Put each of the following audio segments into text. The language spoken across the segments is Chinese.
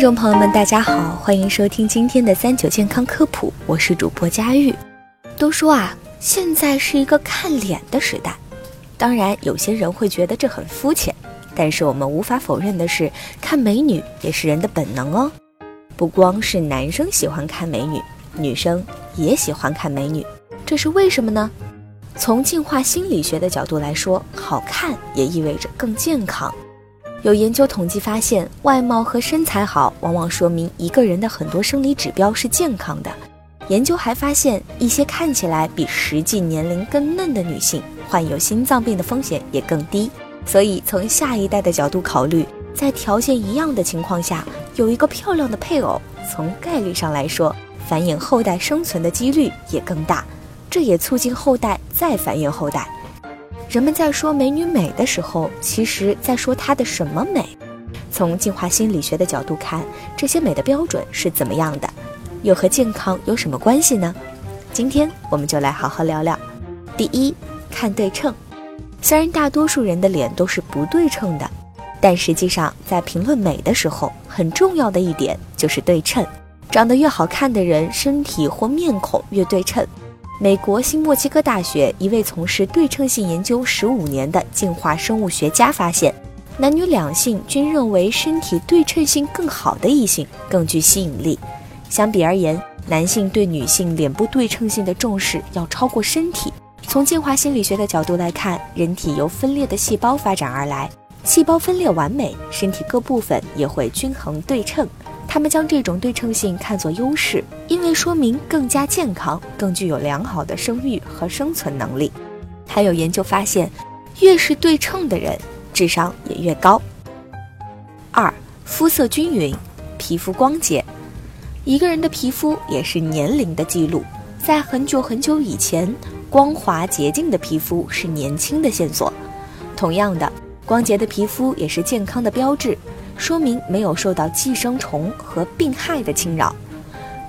众朋友们，大家好，欢迎收听今天的三九健康科普，我是主播佳玉。都说啊，现在是一个看脸的时代，当然有些人会觉得这很肤浅，但是我们无法否认的是，看美女也是人的本能哦。不光是男生喜欢看美女，女生也喜欢看美女，这是为什么呢？从进化心理学的角度来说，好看也意味着更健康。有研究统计发现，外貌和身材好，往往说明一个人的很多生理指标是健康的。研究还发现，一些看起来比实际年龄更嫩的女性，患有心脏病的风险也更低。所以，从下一代的角度考虑，在条件一样的情况下，有一个漂亮的配偶，从概率上来说，繁衍后代生存的几率也更大。这也促进后代再繁衍后代。人们在说美女美的时候，其实在说她的什么美？从进化心理学的角度看，这些美的标准是怎么样的？又和健康有什么关系呢？今天我们就来好好聊聊。第一，看对称。虽然大多数人的脸都是不对称的，但实际上在评论美的时候，很重要的一点就是对称。长得越好看的人，身体或面孔越对称。美国新墨西哥大学一位从事对称性研究十五年的进化生物学家发现，男女两性均认为身体对称性更好的异性更具吸引力。相比而言，男性对女性脸部对称性的重视要超过身体。从进化心理学的角度来看，人体由分裂的细胞发展而来，细胞分裂完美，身体各部分也会均衡对称。他们将这种对称性看作优势，因为说明更加健康，更具有良好的生育和生存能力。还有研究发现，越是对称的人，智商也越高。二、肤色均匀，皮肤光洁。一个人的皮肤也是年龄的记录，在很久很久以前，光滑洁净的皮肤是年轻的线索。同样的，光洁的皮肤也是健康的标志。说明没有受到寄生虫和病害的侵扰。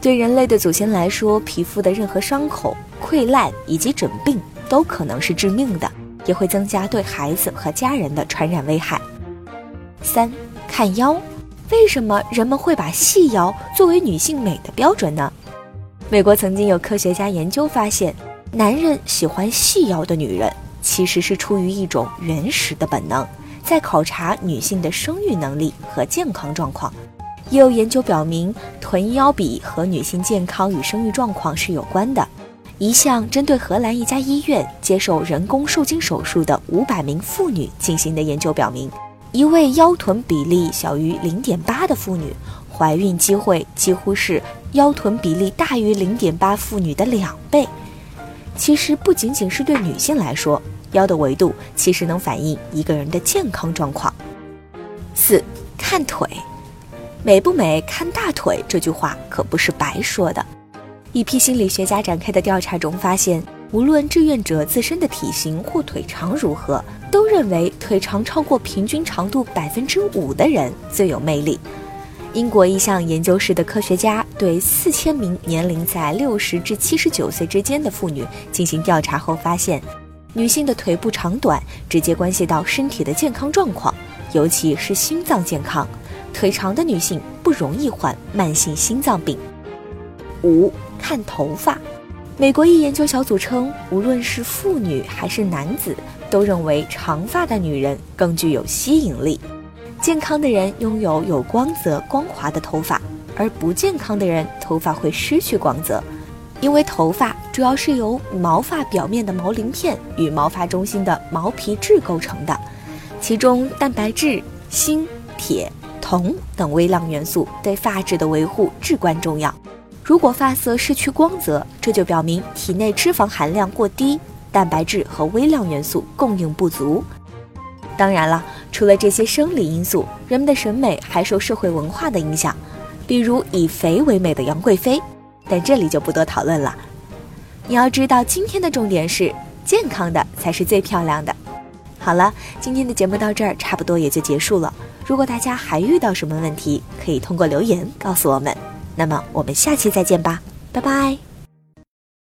对人类的祖先来说，皮肤的任何伤口、溃烂以及疹病都可能是致命的，也会增加对孩子和家人的传染危害。三看腰，为什么人们会把细腰作为女性美的标准呢？美国曾经有科学家研究发现，男人喜欢细腰的女人，其实是出于一种原始的本能。在考察女性的生育能力和健康状况，也有研究表明，臀腰比和女性健康与生育状况是有关的。一项针对荷兰一家医院接受人工受精手术的五百名妇女进行的研究表明，一位腰臀比例小于零点八的妇女，怀孕机会几乎是腰臀比例大于零点八妇女的两倍。其实，不仅仅是对女性来说。腰的维度其实能反映一个人的健康状况。四看腿，美不美看大腿这句话可不是白说的。一批心理学家展开的调查中发现，无论志愿者自身的体型或腿长如何，都认为腿长超过平均长度百分之五的人最有魅力。英国一项研究室的科学家对四千名年龄在六十至七十九岁之间的妇女进行调查后发现。女性的腿部长短直接关系到身体的健康状况，尤其是心脏健康。腿长的女性不容易患慢性心脏病。五看头发，美国一研究小组称，无论是妇女还是男子，都认为长发的女人更具有吸引力。健康的人拥有有光泽、光滑的头发，而不健康的人头发会失去光泽。因为头发主要是由毛发表面的毛鳞片与毛发中心的毛皮质构成的，其中蛋白质、锌、铁、铜等微量元素对发质的维护至关重要。如果发色失去光泽，这就表明体内脂肪含量过低，蛋白质和微量元素供应不足。当然了，除了这些生理因素，人们的审美还受社会文化的影响，比如以肥为美的杨贵妃。但这里就不多讨论了。你要知道，今天的重点是健康的才是最漂亮的。好了，今天的节目到这儿差不多也就结束了。如果大家还遇到什么问题，可以通过留言告诉我们。那么我们下期再见吧，拜拜。